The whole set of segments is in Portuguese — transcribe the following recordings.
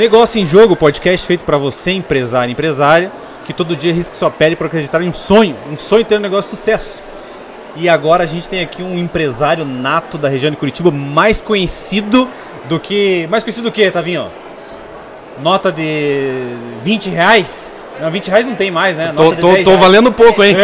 Negócio em Jogo, podcast feito para você, empresário e empresária, que todo dia risca sua pele para acreditar em um sonho, um sonho ter um negócio de sucesso. E agora a gente tem aqui um empresário nato da região de Curitiba, mais conhecido do que. Mais conhecido do que, Tavinho? Nota de 20 reais? Não, 20 reais não tem mais, né? Tô, Nota tô, 10 tô reais. valendo pouco, hein?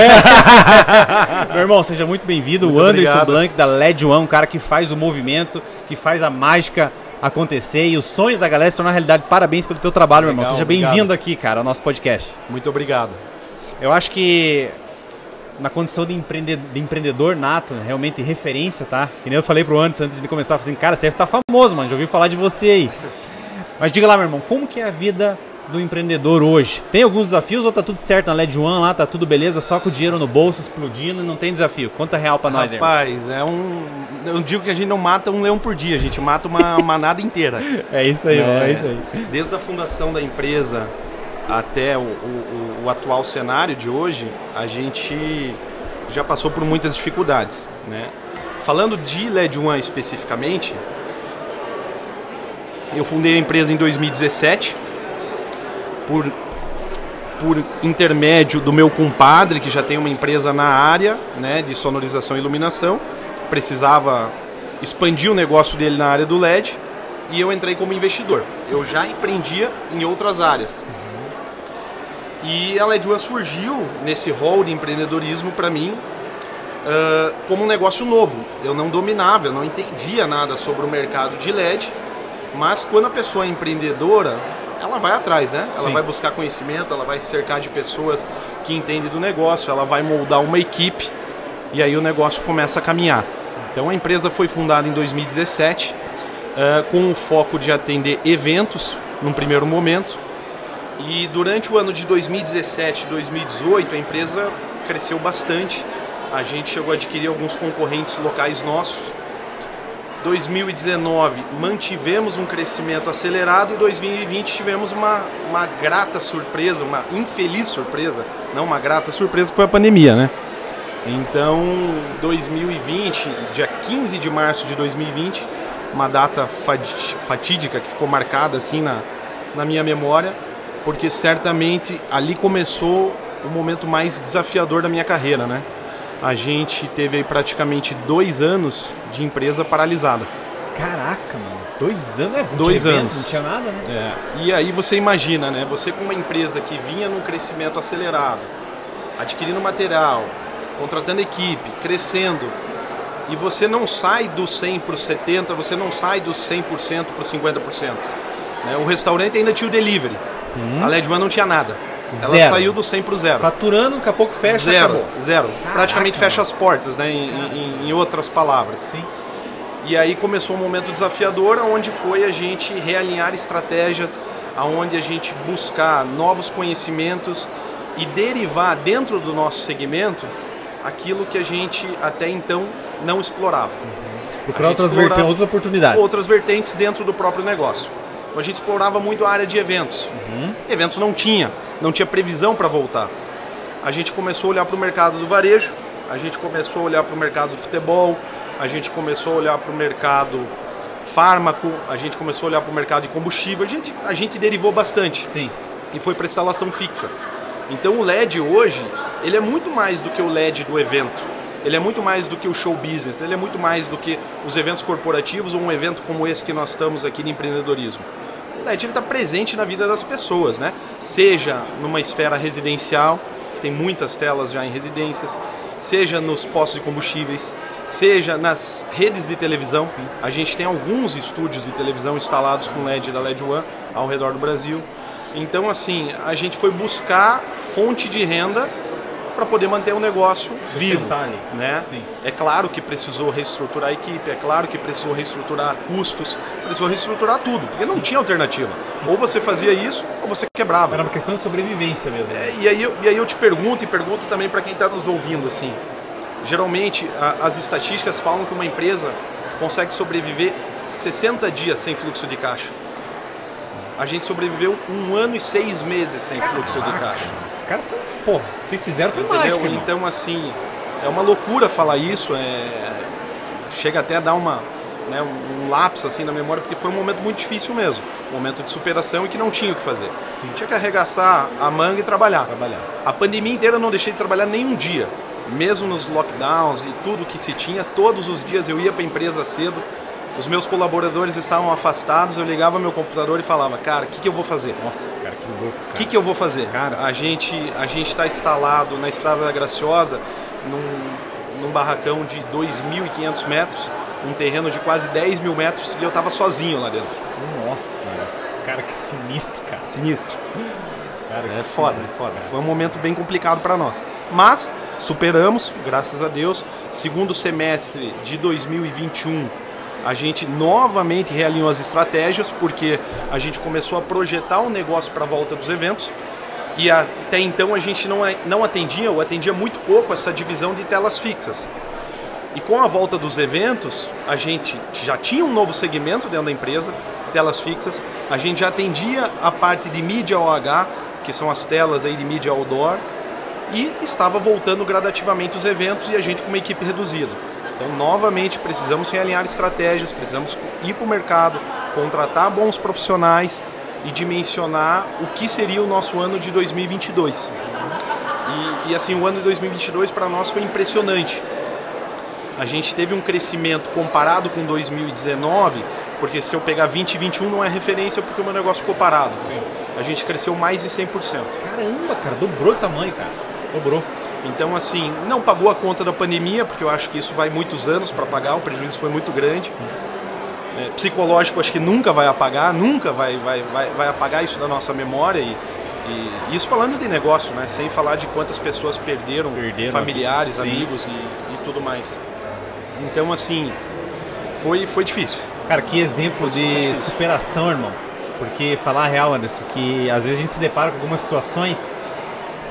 Meu irmão, seja muito bem-vindo. O Anderson obrigado. Blanc, da LED One, um cara que faz o movimento, que faz a mágica acontecer e os sonhos da galera se tornar realidade. Parabéns pelo teu trabalho, meu irmão. Legal, Seja bem-vindo aqui, cara, ao nosso podcast. Muito obrigado. Eu acho que na condição de, empreende- de empreendedor nato, realmente referência, tá? Que nem eu falei pro Anderson antes de começar, assim, cara, você tá famoso, mano, já ouvi falar de você aí. Mas diga lá, meu irmão, como que é a vida do empreendedor hoje? Tem alguns desafios ou tá tudo certo na LED One lá, tá tudo beleza, só com o dinheiro no bolso explodindo e não tem desafio? Conta real pra nós, irmão. Rapaz, é um. Eu digo que a gente não mata um leão por dia, a gente mata uma manada inteira. É isso aí, é É. isso aí. Desde a fundação da empresa até o, o- o atual cenário de hoje, a gente já passou por muitas dificuldades. Né? Falando de LED One especificamente, eu fundei a empresa em 2017 por, por intermédio do meu compadre, que já tem uma empresa na área né, de sonorização e iluminação. Precisava expandir o negócio dele na área do LED e eu entrei como investidor. Eu já empreendia em outras áreas. E a LED surgiu nesse rol de empreendedorismo para mim ah, como um negócio novo. Eu não dominava, eu não entendia nada sobre o mercado de LED, mas quando a pessoa é empreendedora, ela vai atrás, né? Ela Sim. vai buscar conhecimento, ela vai se cercar de pessoas que entendem do negócio, ela vai moldar uma equipe e aí o negócio começa a caminhar. Então a empresa foi fundada em 2017 eh, com o foco de atender eventos num primeiro momento. E durante o ano de 2017 e 2018 a empresa cresceu bastante. A gente chegou a adquirir alguns concorrentes locais nossos. 2019 mantivemos um crescimento acelerado e 2020 tivemos uma, uma grata surpresa, uma infeliz surpresa, não uma grata surpresa que foi a pandemia, né? Então, 2020, dia 15 de março de 2020, uma data fatídica que ficou marcada assim na, na minha memória, porque certamente ali começou o momento mais desafiador da minha carreira, né? A gente teve aí praticamente dois anos de empresa paralisada. Caraca, mano. Dois anos, é? Não Dois evento, anos. Não tinha nada, né? É, e aí você imagina, né? Você com uma empresa que vinha num crescimento acelerado, adquirindo material, contratando equipe, crescendo, e você não sai do 100 para o 70, você não sai do 100% para o 50%. Né? O restaurante ainda tinha o delivery. A LED One não tinha nada. Ela Zero. saiu do 100 para o zero. Faturando, daqui a pouco fecha, zero, acabou. zero. Praticamente Caraca, fecha as portas, né? Em, em- em outras palavras. Sim. E aí começou um momento desafiador, onde foi a gente realinhar estratégias, aonde a gente buscar novos conhecimentos e derivar dentro do nosso segmento aquilo que a gente até então não explorava. Procurar A gente outras, vertentes, outras oportunidades. Outras vertentes dentro do próprio negócio. Então a gente explorava muito a área de eventos. Eventos não tinha, não tinha previsão para voltar. A gente começou a olhar para o mercado do varejo, a gente começou a olhar para o mercado do futebol, a gente começou a olhar para o mercado fármaco, a gente começou a olhar para o mercado de combustível, a gente, a gente derivou bastante Sim. e foi para instalação fixa. Então o LED hoje, ele é muito mais do que o LED do evento. Ele é muito mais do que o show business, ele é muito mais do que os eventos corporativos ou um evento como esse que nós estamos aqui de empreendedorismo. LED está presente na vida das pessoas, né? Seja numa esfera residencial, que tem muitas telas já em residências, seja nos postos de combustíveis, seja nas redes de televisão. A gente tem alguns estúdios de televisão instalados com LED da LED One ao redor do Brasil. Então, assim, a gente foi buscar fonte de renda para poder manter o negócio vivo, né? Sim. É claro que precisou reestruturar a equipe, é claro que precisou reestruturar custos, precisou reestruturar tudo, porque não tinha alternativa. Ou você fazia isso, ou você quebrava. Era uma questão de sobrevivência mesmo. É, e, aí, eu- e aí eu te pergunto, e pergunto também para quem está nos ouvindo, assim, geralmente a- as estatísticas falam que uma empresa consegue sobreviver 60 dias sem fluxo de caixa. A gente sobreviveu um ano e seis meses sem fluxo de caixa. Os caras são. Porra, vocês fizeram foi Entendeu? mágica, irmão. Então, assim, é uma loucura falar isso. É... Chega até a dar uma, né, um lapso assim na memória, porque foi um momento muito difícil mesmo. Um momento de superação e que não tinha o que fazer. Sim. Tinha que arregaçar a manga e trabalhar. Trabalhar. A pandemia inteira eu não deixei de trabalhar nenhum dia. Mesmo nos lockdowns e tudo que se tinha, todos os dias eu ia para a empresa cedo. Os meus colaboradores estavam afastados, eu ligava meu computador e falava, cara, o que, que eu vou fazer? Nossa, cara, que louco. O que, que eu vou fazer? Cara. a gente a gente está instalado na Estrada da Graciosa, num, num barracão de 2.500 metros, um terreno de quase 10 mil metros, e eu estava sozinho lá dentro. Nossa, cara, que sinistro, cara. Sinistro. Cara, É foda, é foda. Foi um momento bem complicado para nós. Mas superamos, graças a Deus. Segundo semestre de 2021, a gente novamente realinhou as estratégias, porque a gente começou a projetar o negócio para a volta dos eventos. E até então a gente não, não atendia, ou atendia muito pouco, essa divisão de telas fixas. E com a volta dos eventos, a gente já tinha um novo segmento dentro da empresa, telas fixas. A gente já atendia a parte de mídia OH, que são as telas aí de mídia outdoor, e estava voltando gradativamente os eventos e a gente com uma equipe reduzida. Então, novamente, precisamos realinhar estratégias, precisamos ir para o mercado, contratar bons profissionais e dimensionar o que seria o nosso ano de 2022. E, e assim, o ano de 2022 para nós foi impressionante. A gente teve um crescimento comparado com 2019, porque se eu pegar 2021 não é referência porque o meu negócio ficou parado. A gente cresceu mais de 100%. Caramba, cara, dobrou o tamanho, cara. Dobrou. Então, assim, não pagou a conta da pandemia, porque eu acho que isso vai muitos anos para pagar, o prejuízo foi muito grande. É, psicológico, acho que nunca vai apagar, nunca vai, vai, vai, vai apagar isso da nossa memória. E, e isso falando de negócio, né? Sem falar de quantas pessoas perderam, Perderam familiares, aqui. Amigos e, e tudo mais. Então, assim, foi, foi difícil. Cara, que exemplo de superação, irmão. Porque falar a real, Anderson, que às vezes a gente se depara com algumas situações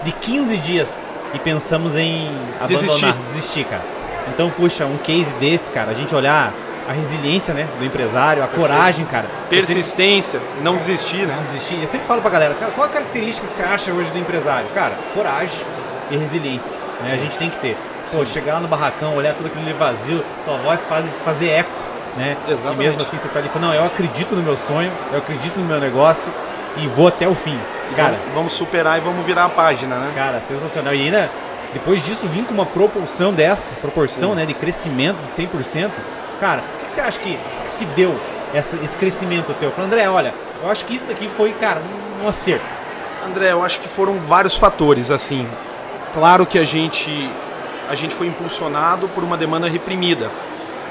de 15 dias e pensamos em abandonar, Desistir. desistir, cara. Então, puxa, um case desse, cara, a gente olhar a resiliência, né, do empresário, a coragem, cara. Eu sempre- Persistência, não desistir, não né? desistir. Eu sempre falo pra galera, cara, qual a característica que você acha hoje do empresário? Cara, coragem e resiliência. Né? A gente tem que ter. Pô, Sim. chegar lá no barracão, olhar tudo aquilo ali vazio, tua voz faz, fazer eco, né? Exatamente. E mesmo assim você tá ali falando, não, eu acredito no meu sonho, eu acredito no meu negócio e vou até o fim. Cara, vamos, superar e vamos virar a página, né? cara, sensacional. E ainda, depois disso, vir com uma propulsão dessa, proporção, né, de crescimento de 100%, cara, o que, você acha que, que se deu essa- esse crescimento teu? Falando, André, olha, eu acho que isso aqui foi, cara, um, um acerto. André, eu acho que foram vários fatores, assim. Claro que a gente a gente foi impulsionado por uma demanda reprimida.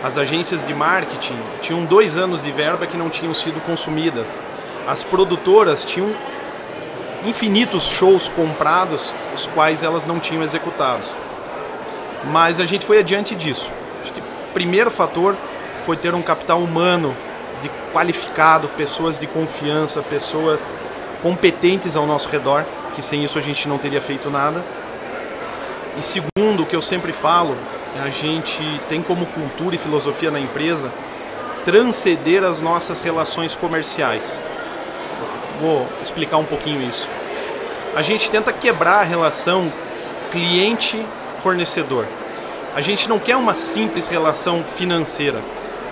As agências de marketing tinham dois anos de verba que não tinham sido consumidas. As produtoras tinham infinitos shows comprados, os quais elas não tinham executado. Mas a gente foi adiante disso. Acho que o primeiro fator foi ter um capital humano de qualificado, pessoas de confiança, pessoas competentes ao nosso redor, que sem isso a gente não teria feito nada. E segundo, o que eu sempre falo, a gente tem como cultura e filosofia na empresa transcender as nossas relações comerciais. Vou explicar um pouquinho isso. A gente tenta quebrar a relação cliente-fornecedor. A gente não quer uma simples relação financeira.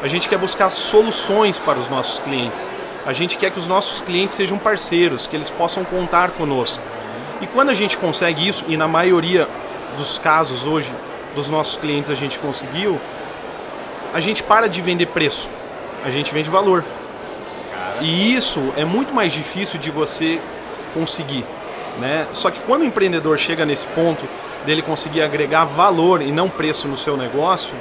A gente quer buscar soluções para os nossos clientes. A gente quer que os nossos clientes sejam parceiros, que eles possam contar conosco. E quando a gente consegue isso, e na maioria dos casos hoje dos nossos clientes a gente conseguiu, a gente para de vender preço, a gente vende valor. E isso é muito mais difícil de você conseguir. Né? Só que quando o empreendedor chega nesse ponto dele conseguir agregar valor e não preço no seu negócio,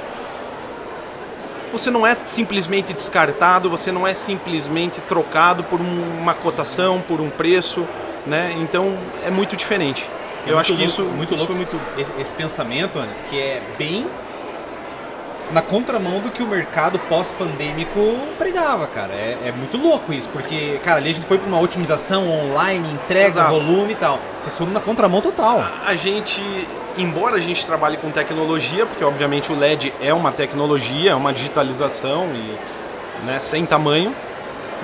você não é simplesmente descartado, você não é simplesmente trocado por um- uma cotação, por um preço, né? Então é muito diferente. Eu É acho que muito isso, louco, muito isso louco muito esse, esse pensamento, Anderson, que é bem na contramão do que o mercado pós-pandêmico pregava, cara. É, é muito louco isso, porque, cara, ali a gente foi para uma otimização online, entrega, Exato. volume e tal. Vocês foram na contramão total. a gente, embora a gente trabalhe com tecnologia, porque obviamente o LED é uma tecnologia, é uma digitalização e né, sem tamanho,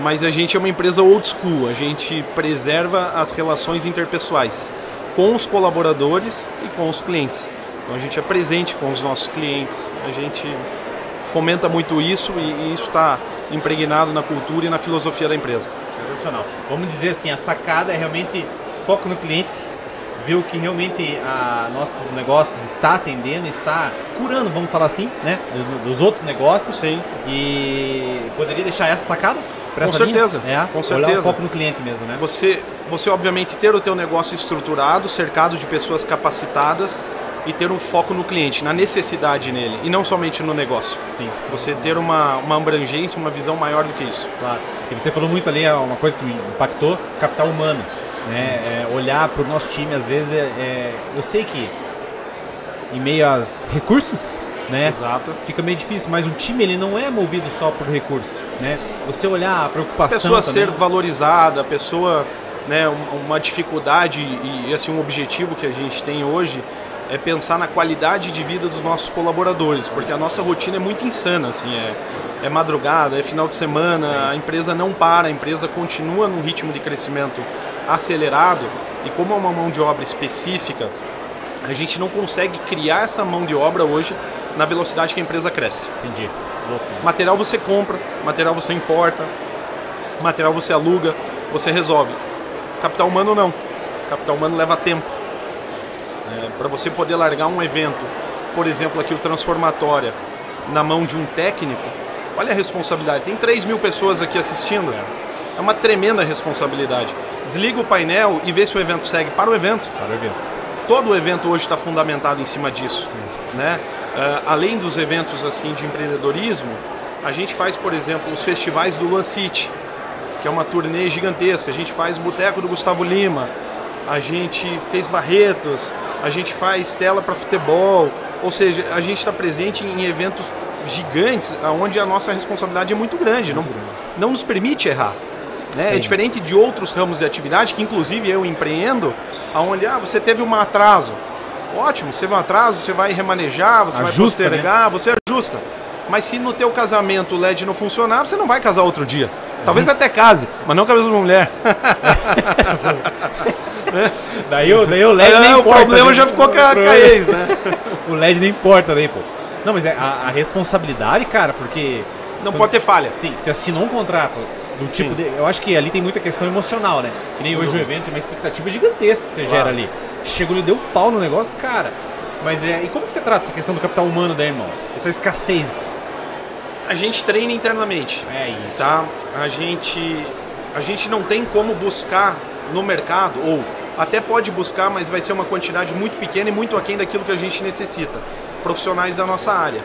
mas a gente é uma empresa old school, a gente preserva as relações interpessoais com os colaboradores e com os clientes. Então a gente é presente com os nossos clientes, a gente fomenta muito isso e, e isso está impregnado na cultura e na filosofia da empresa. Sensacional. Vamos dizer assim, a sacada é realmente foco no cliente, ver o que realmente a nossos negócios está atendendo, está curando, vamos falar assim, né, dos, dos outros negócios. Sim. E poderia deixar essa sacada? Com certeza. É, com certeza. Olhar o foco no cliente mesmo, né? Você, você obviamente ter o teu negócio estruturado, cercado de pessoas capacitadas e ter um foco no cliente, na necessidade nele e não somente no negócio. Sim. Você ter uma, uma abrangência, uma visão maior do que isso. Claro. E você falou muito ali, é uma coisa que me impactou, capital humano. Né? É, olhar para o nosso time, às vezes, é, é, eu sei que em meio aos recursos, né? Exato. Fica meio difícil, mas o time ele não é movido só por recurso, né? Você olhar a preocupação A pessoa também. ser valorizada, a pessoa, né, uma dificuldade e assim um objetivo que a gente tem hoje é pensar na qualidade de vida dos nossos colaboradores, porque a nossa rotina é muito insana, assim, é, é madrugada, é final de semana, a empresa não para, a empresa continua num ritmo de crescimento acelerado e como é uma mão de obra específica, a gente não consegue criar essa mão de obra hoje na velocidade que a empresa cresce. Entendi. Material você compra, material você importa, material você aluga, você resolve. Capital humano não. Capital humano leva tempo. É, Para você poder largar um evento, por exemplo, aqui o Transformatória, na mão de um técnico, olha a responsabilidade. Tem 3 mil pessoas aqui assistindo. É uma tremenda responsabilidade. Desliga o painel e vê se o evento segue. Para o evento. Para o evento. Todo o evento hoje está fundamentado em cima disso. Né? Uh, além dos eventos assim de empreendedorismo, a gente faz, por exemplo, os festivais do Luan City, que é uma turnê gigantesca. A gente faz Boteco do Gustavo Lima, a gente fez Barretos, a gente faz tela para futebol. Ou seja, a gente está presente em eventos gigantes, onde a nossa responsabilidade é muito grande, não, não nos permite errar. Né? É diferente de outros ramos de atividade, que inclusive eu empreendo, onde ah, você teve um atraso. Ótimo, você teve um atraso, você vai remanejar, você Ajusta, vai postergar, né? você ajusta. Mas se no teu casamento o LED não funcionar, você não vai casar outro dia. Talvez até case, mas não com a mesma mulher. daí, o, daí o LED é, nem o importa. problema né? já ficou com a, com a ex, né? o LED nem importa daí, pô. Não, mas é a, a responsabilidade, cara, porque... Não pode ter falha. Sim, se assinou um contrato do tipo de, eu acho que ali tem muita questão emocional, né? Que nem Sim, hoje o evento tem uma expectativa gigantesca que você claro. gera ali. Chegou e deu pau no negócio, cara. Mas é, e como que você trata essa questão do capital humano daí, irmão? Essa escassez. A gente treina internamente. É isso. Tá? A gente a gente não tem como buscar no mercado ou até pode buscar, mas vai ser uma quantidade muito pequena e muito aquém daquilo que a gente necessita. Profissionais da nossa área.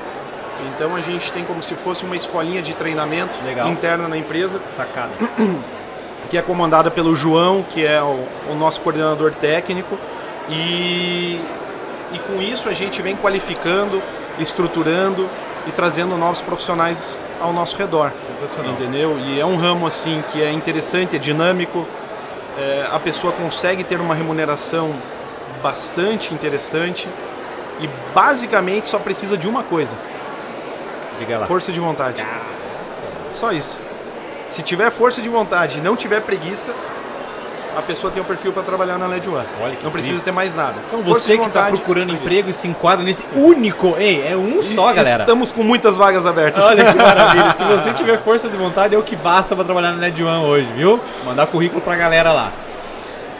Então a gente tem como se fosse uma escolinha de treinamento Legal. interna na empresa. Sacada. Que é comandada pelo João, que é o, o nosso coordenador técnico. E, e com isso a gente vem qualificando, estruturando e trazendo novos profissionais ao nosso redor. Sensacional. Entendeu? E é um ramo assim que é interessante, é dinâmico. É, a pessoa consegue ter uma remuneração bastante interessante e basicamente só precisa de uma coisa: Diga lá. Força de vontade. Só isso. Se tiver força de vontade e não tiver preguiça, a pessoa tem o um perfil para trabalhar na LED One. Olha não precisa ter mais nada. Então você que está procurando preguiça. emprego e se enquadra nesse único, ei, é um só, e galera. Estamos com muitas vagas abertas. Olha que maravilha. se você tiver força de vontade, é o que basta para trabalhar na LED One hoje, viu? Mandar currículo para a galera lá.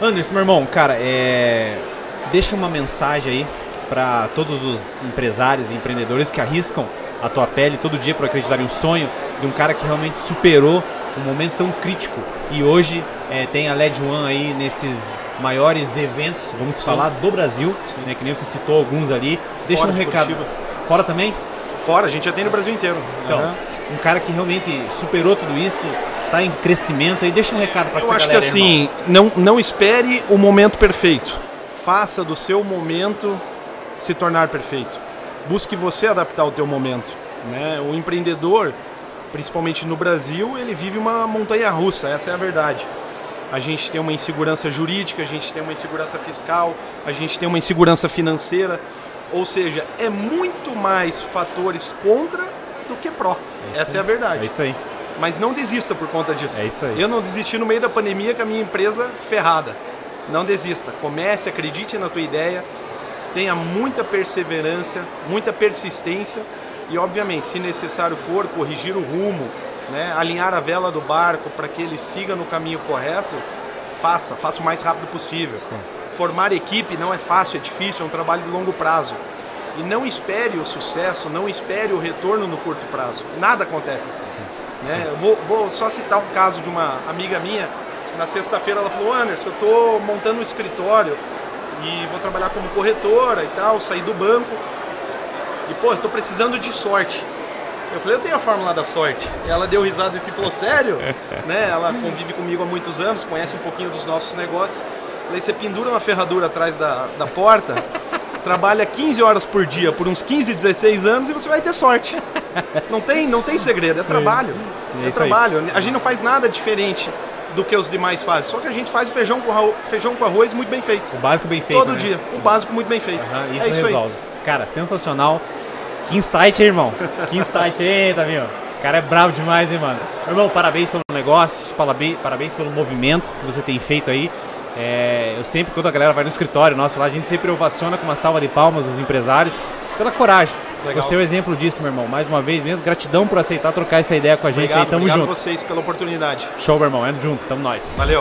Anderson, meu irmão, cara, é... deixa uma mensagem aí para todos os empresários e empreendedores que arriscam a tua pele todo dia para acreditar em um sonho de um cara que realmente superou um momento tão crítico e hoje é, tem a LED One aí nesses maiores eventos, vamos Sim. falar, do Brasil, né, que nem você citou alguns ali. Deixa Fora um recado. Curitiba. Fora também? Fora, a gente já tem no Brasil inteiro. Então, Uhum. um cara que realmente superou tudo isso, está em crescimento aí, deixa um recado para essa Eu acho galera, que assim, não, não espere o momento perfeito. Faça do seu momento se tornar perfeito. Busque você adaptar o teu momento. Né? O empreendedor, principalmente no Brasil, ele vive uma montanha russa, essa é a verdade. A gente tem uma insegurança jurídica, a gente tem uma insegurança fiscal, a gente tem uma insegurança financeira. Ou seja, é muito mais fatores contra do que pró. É essa é a verdade. É isso aí. Mas não desista por conta disso. É isso aí. Eu não desisti no meio da pandemia com a minha empresa ferrada. Não desista. Comece, acredite na tua ideia, tenha muita perseverança, muita persistência E, obviamente, se necessário for, corrigir o rumo, né, alinhar a vela do barco para que ele siga no caminho correto, faça, faça o mais rápido possível. Formar equipe não é fácil, é difícil, é um trabalho de longo prazo. E não espere o sucesso, não espere o retorno no curto prazo. Nada acontece assim. Né? Eu vou, vou só citar um caso de uma amiga minha. Na sexta-feira ela falou: Anderson, eu estou montando um escritório e vou trabalhar como corretora e tal, sair do banco. E pô, estou precisando de sorte. Eu falei, eu tenho a fórmula da sorte. Ela deu risada e se falou, sério? né? Ela convive comigo há muitos anos, conhece um pouquinho dos nossos negócios. Falei, você pendura uma ferradura atrás da, da porta, trabalha 15 horas por dia por uns 15, 16 anos e você vai ter sorte. Não tem, não tem segredo, é trabalho. É, é trabalho. Aí. A gente não faz nada diferente do que os demais fazem. Só que a gente faz o feijão com, feijão com arroz muito bem feito. O básico bem feito. Todo né? dia. O básico muito bem feito. Uhum, isso, é isso resolve. Aí. Cara, sensacional. Que insight, hein, irmão? Que insight, eita, meu. O cara é bravo demais, hein, mano. Irmão, parabéns pelo negócio, parabéns, pelo movimento que você tem feito aí. É, eu sempre, quando a galera vai no escritório nossa lá, a gente sempre ovaciona com uma salva de palmas os empresários pela coragem. Legal. Você é o exemplo disso, meu irmão. Mais uma vez mesmo, gratidão por aceitar trocar essa ideia com a gente obrigado, aí. Tamo obrigado junto. vocês pela oportunidade. Show, meu irmão. Ando junto, tamo nós. Valeu.